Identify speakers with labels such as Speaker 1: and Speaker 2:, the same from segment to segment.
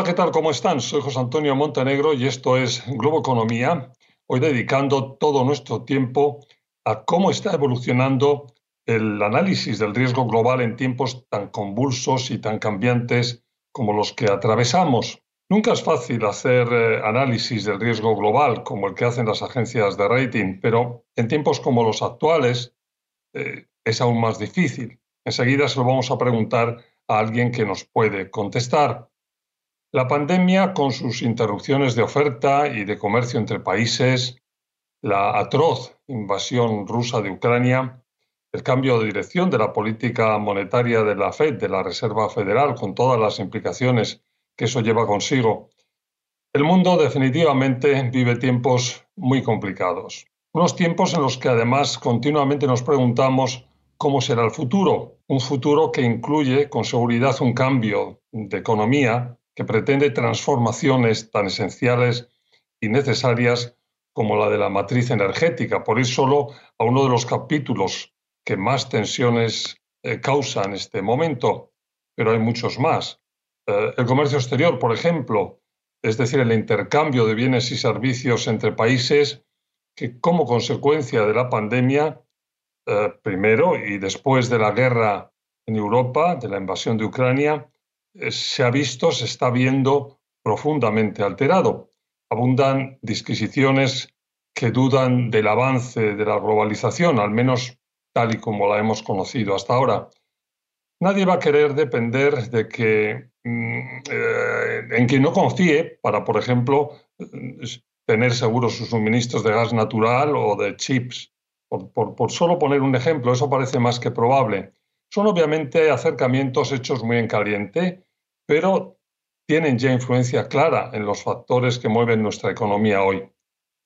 Speaker 1: Hola, ¿qué tal? ¿Cómo están? Soy José Antonio Montenegro y esto es Globo Economía, hoy dedicando todo nuestro tiempo a cómo está evolucionando el análisis del riesgo global en tiempos tan convulsos y tan cambiantes como los que atravesamos. Nunca es fácil hacer eh, análisis del riesgo global como el que hacen las agencias de rating, pero en tiempos como los actuales eh, es aún más difícil. Enseguida se lo vamos a preguntar a alguien que nos puede contestar. La pandemia, con sus interrupciones de oferta y de comercio entre países, la atroz invasión rusa de Ucrania, el cambio de dirección de la política monetaria de la Fed, de la Reserva Federal, con todas las implicaciones que eso lleva consigo. El mundo definitivamente vive tiempos muy complicados. Unos tiempos en los que además continuamente nos preguntamos cómo será el futuro. Un futuro que incluye con seguridad un cambio de economía que pretende transformaciones tan esenciales y necesarias como la de la matriz energética. Por ir solo a uno de los capítulos que más tensiones eh, causa en este momento, pero hay muchos más. Eh, el comercio exterior, por ejemplo, es decir, el intercambio de bienes y servicios entre países que como consecuencia de la pandemia, eh, primero y después de la guerra en Europa, de la invasión de Ucrania, se ha visto, se está viendo profundamente alterado. Abundan disquisiciones que dudan del avance de la globalización, al menos tal y como la hemos conocido hasta ahora. Nadie va a querer depender de que mm, eh, en quien no confíe para, por ejemplo, tener seguros sus suministros de gas natural o de chips. por, solo poner un ejemplo, eso parece más que probable. Son obviamente acercamientos hechos muy en caliente, pero tienen ya influencia clara en los factores que mueven nuestra economía hoy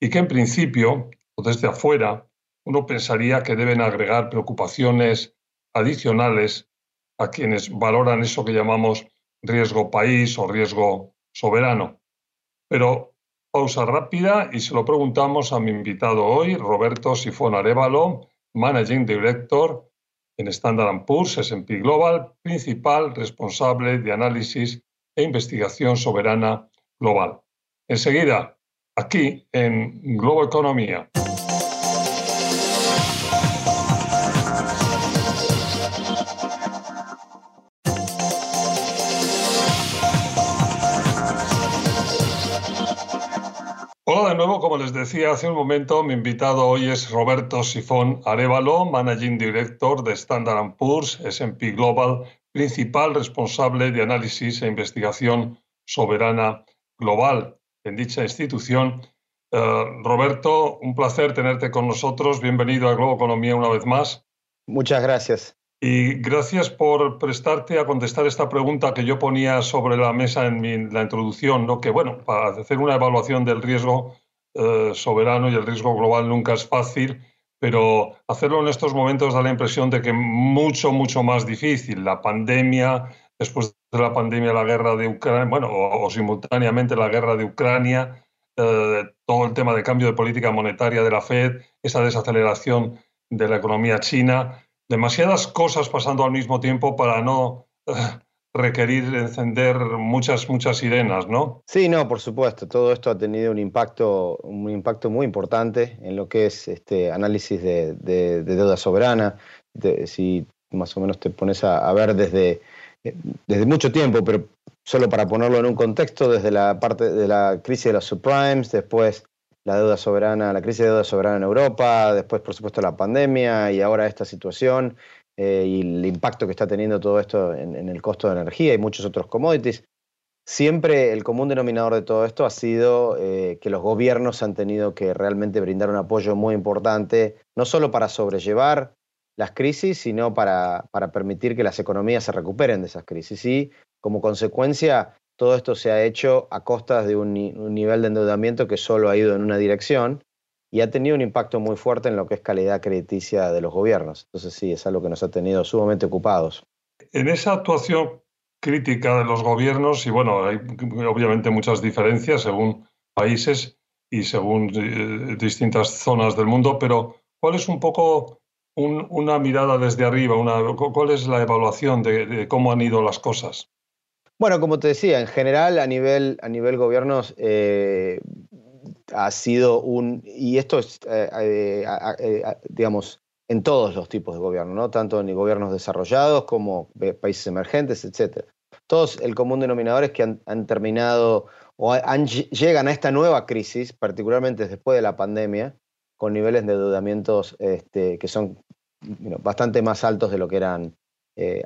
Speaker 1: y que en principio, o desde afuera, uno pensaría que deben agregar preocupaciones adicionales a quienes valoran eso que llamamos riesgo país o riesgo soberano. Pero pausa rápida y se lo preguntamos a mi invitado hoy, Roberto Sifón Arevalo, Managing Director en Standard Poor's, S&P Global, principal responsable de análisis e investigación soberana global. Enseguida, aquí en Globo Economía. De nuevo, como les decía hace un momento, mi invitado hoy es Roberto Sifón Arevalo, Managing Director de Standard Poor's, S&P Global, principal responsable de análisis e investigación soberana global en dicha institución. Eh, Roberto, un placer tenerte con nosotros. Bienvenido a Globo Economía una vez más.
Speaker 2: Muchas gracias.
Speaker 1: Y gracias por prestarte a contestar esta pregunta que yo ponía sobre la mesa en la introducción, ¿no? que bueno, para hacer una evaluación del riesgo eh, soberano y el riesgo global nunca es fácil, pero hacerlo en estos momentos da la impresión de que mucho, mucho más difícil. La pandemia, después de la pandemia la guerra de Ucrania, bueno, o, simultáneamente la guerra de Ucrania, eh, todo el tema de cambio de política monetaria de la Fed, esa desaceleración de la economía china demasiadas cosas pasando al mismo tiempo para no eh, requerir encender muchas, muchas sirenas, ¿no?
Speaker 2: Sí, no, por supuesto. Todo esto ha tenido un impacto, un impacto muy importante en lo que es este análisis de, deuda soberana. si más o menos te pones a, ver desde, desde mucho tiempo, pero solo para ponerlo en un contexto, desde la parte de la crisis de los subprimes, después la deuda soberana, la crisis de deuda soberana en Europa, después por supuesto la pandemia y ahora esta situación eh, y el impacto que está teniendo todo esto en, el costo de energía y muchos otros commodities. Siempre el común denominador de todo esto ha sido eh, que los gobiernos han tenido que realmente brindar un apoyo muy importante, no solo para sobrellevar las crisis, sino para, para permitir que las economías se recuperen de esas crisis. Y como consecuencia, todo esto se ha hecho a costas de un, nivel de endeudamiento que solo ha ido en una dirección y ha tenido un impacto muy fuerte en lo que es calidad crediticia de los gobiernos. Entonces sí, es algo que nos ha tenido sumamente ocupados.
Speaker 1: En esa actuación crítica de los gobiernos, y bueno, hay obviamente muchas diferencias según países y según eh, distintas zonas del mundo, pero ¿cuál es un poco una mirada desde arriba? ¿Cuál es la evaluación de cómo han ido las cosas?
Speaker 2: Bueno, como te decía, en general a nivel, a nivel gobiernos eh, ha sido un, y esto es, eh, eh, digamos, en todos los tipos de gobierno, ¿no? tanto en gobiernos desarrollados como países emergentes, etc. Todos el común denominador es que han, terminado o llegan a esta nueva crisis, particularmente después de la pandemia, con niveles de endeudamientos este, que son bastante más altos de lo que eran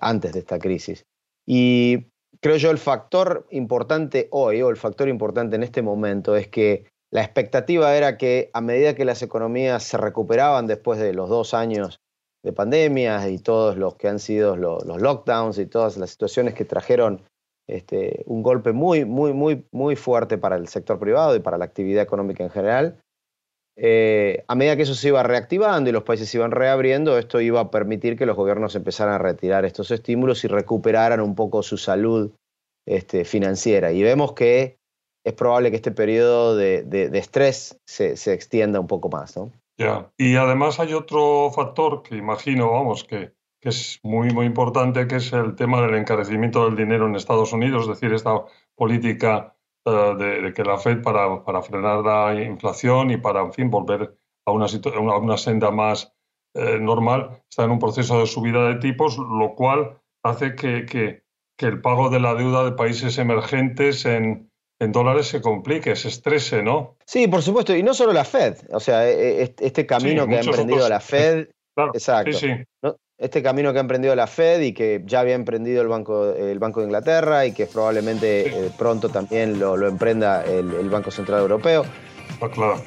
Speaker 2: antes de esta crisis. Y creo yo el factor importante hoy o el factor importante en este momento es que la expectativa era que a medida que las economías se recuperaban después de los dos años de pandemia y todos los que han sido los, lockdowns y todas las situaciones que trajeron este, un golpe muy, muy, muy, muy fuerte para el sector privado y para la actividad económica en general, eh, a medida que eso se iba reactivando y los países se iban reabriendo, esto iba a permitir que los gobiernos empezaran a retirar estos estímulos y recuperaran un poco su salud este, financiera. Y vemos que es probable que este periodo de, estrés se, extienda un poco más.
Speaker 1: Ya, y además hay otro factor que imagino, vamos, que, que es muy, muy importante, que es el tema del encarecimiento del dinero en Estados Unidos, es decir, esta política eh, de, que la Fed para, para, frenar la inflación y para, en fin, volver a una, a una senda más eh, normal, está en un proceso de subida de tipos, lo cual hace que, que, que el pago de la deuda de países emergentes en, en dólares se complique, se estrese, ¿no?
Speaker 2: Sí, por supuesto, y no solo la Fed, o sea, e, e, este camino que ha emprendido la Fed, exacto, sí, este camino que ha emprendido la Fed y que ya había emprendido el Banco, el Banco de Inglaterra y que probablemente eh, pronto también lo, emprenda el, Banco Central Europeo.
Speaker 1: Está claro.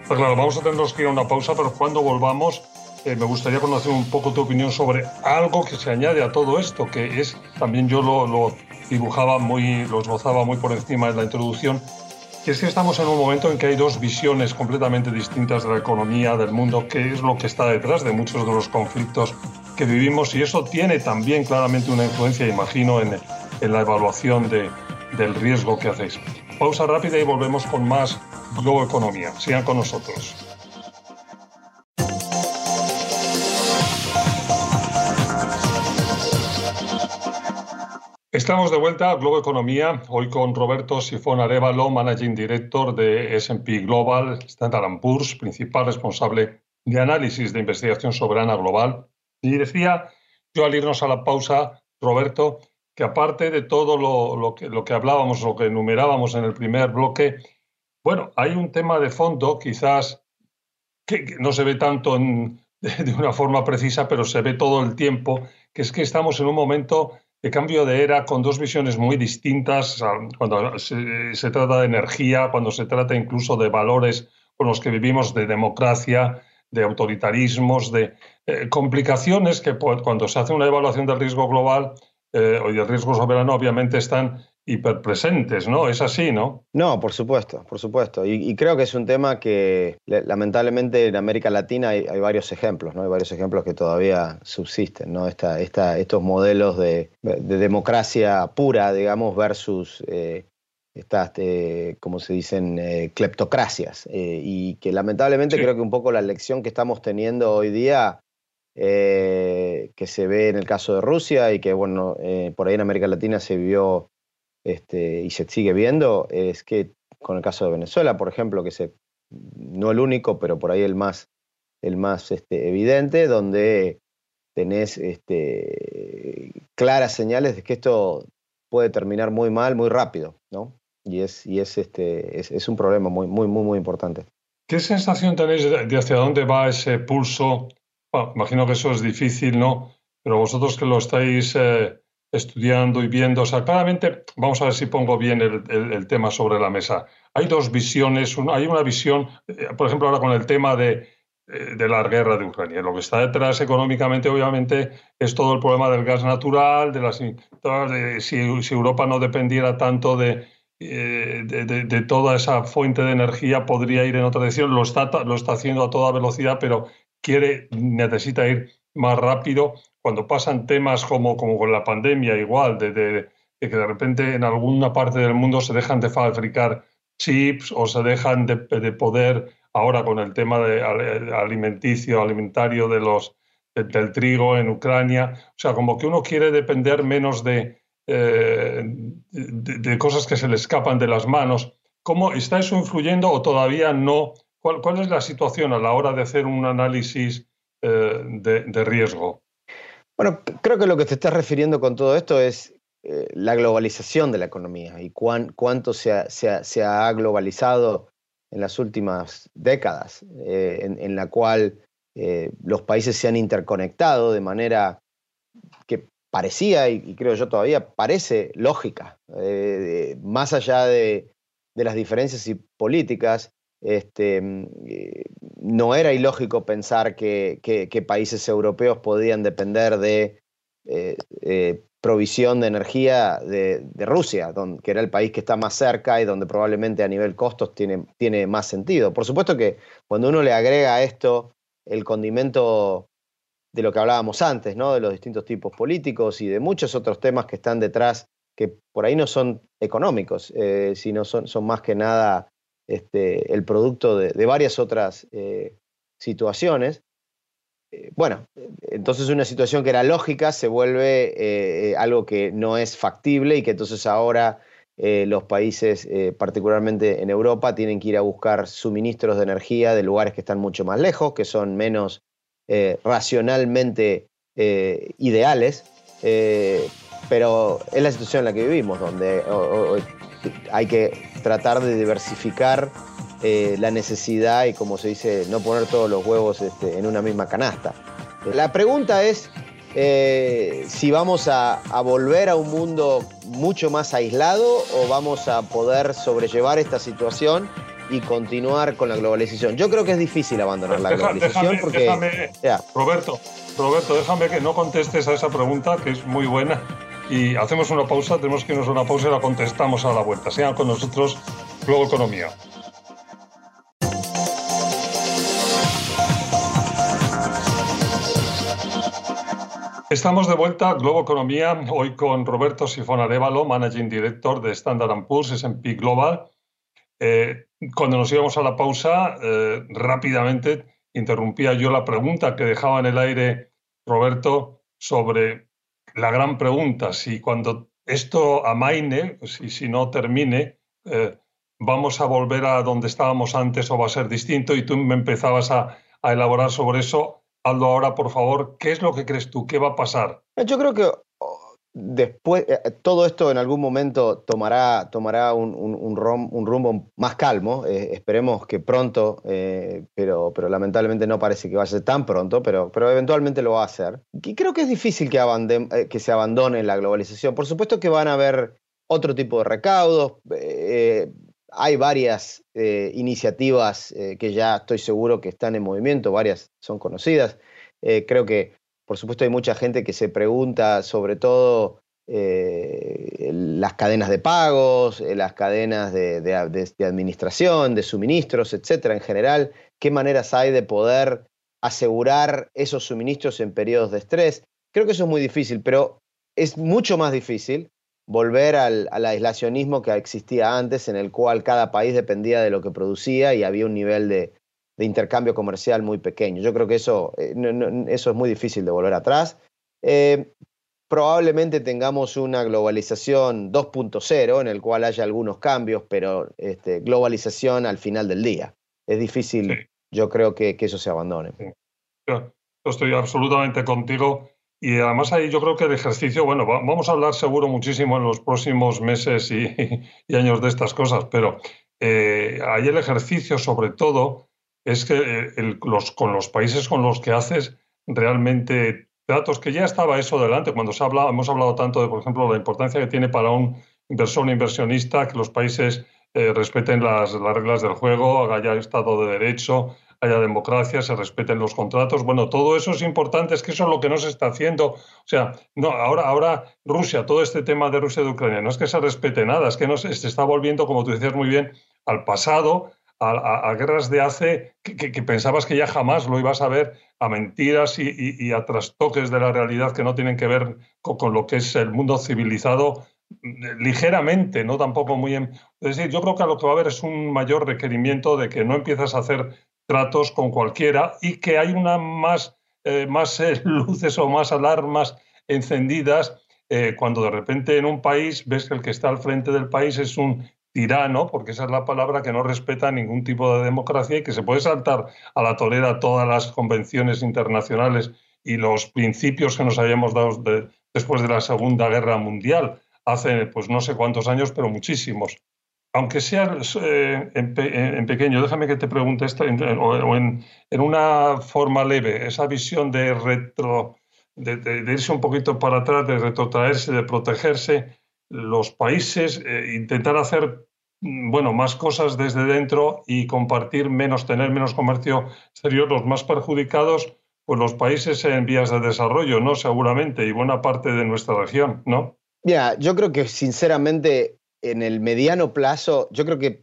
Speaker 1: Está claro, vamos a tener que ir a una pausa, pero cuando volvamos eh, me gustaría conocer un poco tu opinión sobre algo que se añade a todo esto, que es, también yo lo, lo dibujaba muy, lo esbozaba muy por encima en la introducción, que es que estamos en un momento en que hay dos visiones completamente distintas de la economía, del mundo, que es lo que está detrás de muchos de los conflictos que vivimos y eso tiene también claramente una influencia, imagino, en, en la evaluación de, del riesgo que hacéis. Pausa rápida y volvemos con más Globo Economía. Sigan con nosotros. Estamos de vuelta a Globo Economía, hoy con Roberto Sifón Arevalo, Managing Director de S&P Global, Standard Poor's, principal responsable de análisis de investigación soberana global y decía yo al irnos a la pausa, Roberto, que aparte de todo lo, que, lo que hablábamos, lo que enumerábamos en el primer bloque, bueno, hay un tema de fondo quizás que, no se ve tanto de, una forma precisa, pero se ve todo el tiempo, que es que estamos en un momento de cambio de era con dos visiones muy distintas, cuando se trata de energía, cuando se trata incluso de valores con los que vivimos, de democracia, de autoritarismos, de eh, complicaciones que cuando se hace una evaluación del riesgo global eh, o del riesgo soberano obviamente están hiperpresentes, ¿no? Es así, ¿no?
Speaker 2: No, por supuesto, por supuesto. Y, creo que es un tema que lamentablemente en América Latina hay, varios ejemplos, ¿no? Hay varios ejemplos que todavía subsisten, ¿no? Esta, esta, estos modelos de, democracia pura, digamos, versus eh, estas, eh, como se dicen, eh, cleptocracias. Eh, y que lamentablemente creo que un poco la lección que estamos teniendo hoy día, que se ve en el caso de Rusia y que, bueno, por ahí en América Latina se vio este, y se sigue viendo, es que con el caso de Venezuela, por ejemplo, que se, no el único, pero por ahí el más, el más este, evidente, donde tenés este, claras señales de que esto puede terminar muy mal, muy rápido, ¿no? Y es, y es, este, es, un problema muy, muy, muy, muy importante.
Speaker 1: ¿Qué sensación tenéis de, hacia dónde va ese pulso? imagino que eso es difícil, ¿no? Pero vosotros que lo estáis eh, estudiando y viendo, o sea, claramente, vamos a ver si pongo bien el, el, tema sobre la mesa. Hay dos visiones, hay una visión, eh, por ejemplo, ahora con el tema de, eh, de la guerra de Ucrania. Lo que está detrás económicamente, obviamente, es todo el problema del gas natural, de, las, de si, si Europa no dependiera tanto de, eh, de, toda esa fuente de energía podría ir en otra dirección. Lo está, lo está haciendo a toda velocidad, pero quiere, necesita ir más rápido. Cuando pasan temas como, como con la pandemia, igual, de, que de repente en alguna parte del mundo se dejan de fabricar chips o se dejan de, poder, ahora con el tema de alimenticio, alimentario de los, del trigo en Ucrania. O sea, como que uno quiere depender menos de, eh, de, cosas que se le escapan de las manos. ¿Cómo está eso influyendo o todavía no? ¿Cuál, cuál es la situación a la hora de hacer un análisis eh, de, riesgo?
Speaker 2: Bueno, creo que lo que te estás refiriendo con todo esto es eh, la globalización de la economía y cuánto se ha, globalizado en las últimas décadas, en, la cual los países se han interconectado de manera que parecía, y, creo yo todavía, parece lógica, eh, más allá de, las diferencias y políticas, este, mm, eh, no era ilógico pensar que, países europeos podían depender de eh, provisión de energía de, Rusia, que era el país que está más cerca y donde probablemente a nivel costos tiene, tiene más sentido. Por supuesto que cuando uno le agrega a esto el condimento de lo que hablábamos antes, ¿no? de los distintos tipos políticos y de muchos otros temas que están detrás, que por ahí no son económicos, eh, sino son, más que nada este, el producto de, varias otras eh, situaciones. Eh, bueno, entonces una situación que era lógica se vuelve algo que no es factible y que entonces ahora los países, particularmente en Europa, tienen que ir a buscar suministros de energía de lugares que están mucho más lejos, que son menos eh, racionalmente eh, ideales, eh, pero es la situación en la que vivimos, donde hay que tratar de diversificar la necesidad y, como se dice, no poner todos los huevos este, en una misma canasta. La pregunta es si vamos a, a, volver a un mundo mucho más aislado o vamos a poder sobrellevar esta situación y continuar con la globalización. Yo creo que es difícil abandonar la globalización porque...
Speaker 1: Roberto, Roberto, déjame que no contestes a esa pregunta, que es muy buena, y hacemos una pausa, tenemos que irnos a una pausa y la contestamos a la vuelta. Sean con nosotros Globo Economía. Estamos de vuelta a Globo Economía, hoy con Roberto Sifón Arevalo, Managing Director de Standard Poor's S&P Global. Eh, cuando nos íbamos a la pausa, eh, rápidamente interrumpía yo la pregunta que dejaba en el aire Roberto sobre la gran pregunta, si cuando esto amaine, si, si no termine, eh, vamos a volver a donde estábamos antes o va a ser distinto y tú me empezabas a, a elaborar sobre eso. Hazlo ahora, por favor. ¿Qué es lo que crees tú? ¿Qué va a pasar?
Speaker 2: Yo creo que después, eh, todo esto en algún momento tomará, tomará un, un, rumbo más calmo. Eh, esperemos que pronto, eh, pero, pero lamentablemente no parece que vaya tan pronto, pero, pero eventualmente lo va a hacer. Y creo que es difícil que, que se abandone la globalización. Por supuesto que van a haber otro tipo de recaudos. hay varias iniciativas que ya estoy seguro que están en movimiento, varias son conocidas. creo que por supuesto hay mucha gente que se pregunta sobre todo eh, las cadenas de pagos, eh, las cadenas de, administración, de suministros, etcétera, en general, qué maneras hay de poder asegurar esos suministros en periodos de estrés. Creo que eso es muy difícil, pero es mucho más difícil volver al, aislacionismo que existía antes, en el cual cada país dependía de lo que producía y había un nivel de, de intercambio comercial muy pequeño. Yo creo que eso, eh, eso es muy difícil de volver atrás. Eh, probablemente tengamos una globalización 2.0 en el cual haya algunos cambios, pero este, globalización al final del día. Es difícil, yo creo que, eso se abandone.
Speaker 1: Yo estoy absolutamente contigo. Y además ahí yo creo que el ejercicio, bueno, vamos a hablar seguro muchísimo en los próximos meses y, años de estas cosas, pero eh, ahí el ejercicio sobre todo es que eh, los, con los países con los que haces realmente datos, que ya estaba eso delante, cuando se habla, hemos hablado tanto de, por ejemplo, la importancia que tiene para un inversor o inversionista que los países eh, respeten las, las, reglas del juego, haya Estado de Derecho, haya democracia, se respeten los contratos. Bueno, todo eso es importante, es que eso es lo que no se está haciendo. O sea, no, ahora, ahora Rusia, todo este tema de Rusia y de Ucrania, no es que se respete nada, es que se, se está volviendo, como tú decías muy bien, al pasado a, guerras de hace que, pensabas que ya jamás lo ibas a ver, a mentiras y, a trastoques de la realidad que no tienen que ver con, lo que es el mundo civilizado mm, ligeramente, no tampoco muy... Es decir, yo creo que lo que va a haber es un mayor requerimiento de que no empiezas a hacer tratos con cualquiera y que hay una más, eh, más eh, luces o más alarmas encendidas eh, cuando de repente en un país ves que el que está al frente del país es un tirano, porque esa es la palabra que no respeta ningún tipo de democracia y que se puede saltar a la torera todas las convenciones internacionales y los principios que nos habíamos dado después de la Segunda Guerra Mundial, hace pues no sé cuántos años, pero muchísimos. Aunque sea eh, en, pequeño, déjame que te pregunte esto, o en, una forma leve, esa visión de, retro, de irse un poquito para atrás, de retrotraerse, de protegerse, los países eh, intentar hacer mm, bueno, más cosas desde dentro y compartir menos, tener menos comercio exterior, los más perjudicados, pues los países en vías de desarrollo, ¿no? Seguramente, y buena parte de nuestra región, ¿no?
Speaker 2: Mira, yo creo que sinceramente en el mediano plazo, yo creo que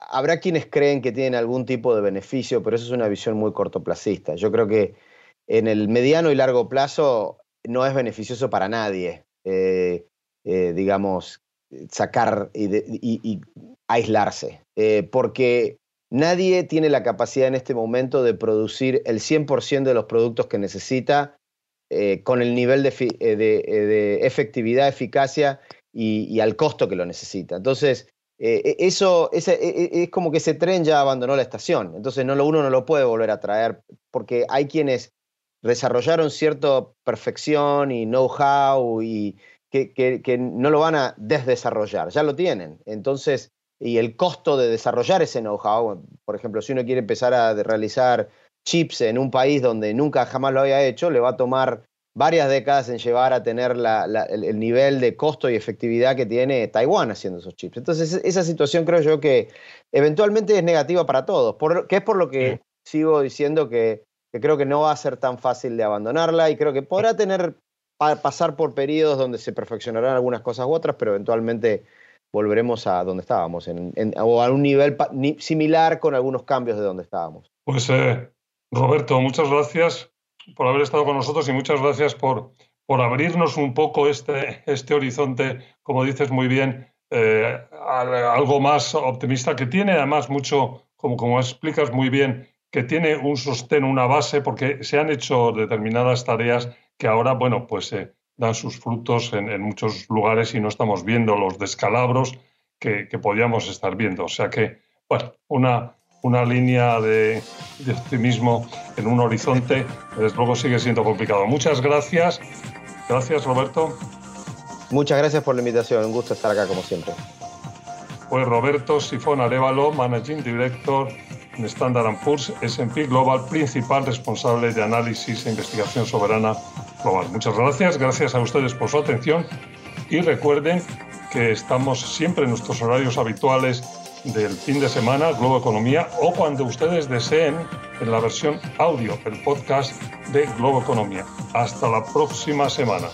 Speaker 2: habrá quienes creen que tienen algún tipo de beneficio, pero eso es una visión muy cortoplacista. Yo creo que en el mediano y largo plazo no es beneficioso para nadie. Eh, eh, digamos, sacar y, aislarse, eh, porque nadie tiene la capacidad en este momento de producir el 100% de los productos que necesita eh, con el nivel de, efectividad, eficacia y, al costo que lo necesita. Entonces, e, eso e, e, es, como que ese tren ya abandonó la estación. Entonces, no, uno no lo puede volver a traer porque hay quienes desarrollaron cierta perfección y know-how y, que, no lo van a desdesarrollar, ya lo tienen. Entonces, y el costo de desarrollar ese know-how, por ejemplo, si uno quiere empezar a realizar chips en un país donde nunca jamás lo había hecho, le va a tomar varias décadas en llevar a tener el, nivel de costo y efectividad que tiene Taiwán haciendo esos chips. Entonces, esa situación creo yo que eventualmente es negativa para todos, que es por lo que sigo diciendo que, que, creo que no va a ser tan fácil de abandonarla y creo que podrá tener pasar por periodos donde se perfeccionarán algunas cosas u otras, pero eventualmente volveremos a donde estábamos, o a un nivel similar con algunos cambios de donde estábamos.
Speaker 1: Pues eh, Roberto, muchas gracias por haber estado con nosotros y muchas gracias por, por abrirnos un poco este, este horizonte, como dices muy bien, eh, algo más optimista, que tiene además mucho, como, como explicas muy bien, que tiene un sostén, una base, porque se han hecho determinadas tareas que ahora, bueno, pues eh, dan sus frutos en, muchos lugares y no estamos viendo los descalabros que, podíamos estar viendo. O sea que, bueno, una, una línea de, optimismo en un horizonte, desde luego sigue siendo complicado. Muchas gracias. Gracias, Roberto.
Speaker 2: Muchas gracias por la invitación. Un gusto estar acá, como siempre.
Speaker 1: Pues Roberto Sifón Arevalo, Managing Director Standard Poor's S&P Global, principal responsable de análisis e investigación soberana global. Muchas gracias, gracias a ustedes por su atención y recuerden que estamos siempre en nuestros horarios habituales del fin de semana, Globo Economía, o cuando ustedes deseen en la versión audio, el podcast de Globo Economía. Hasta la próxima semana.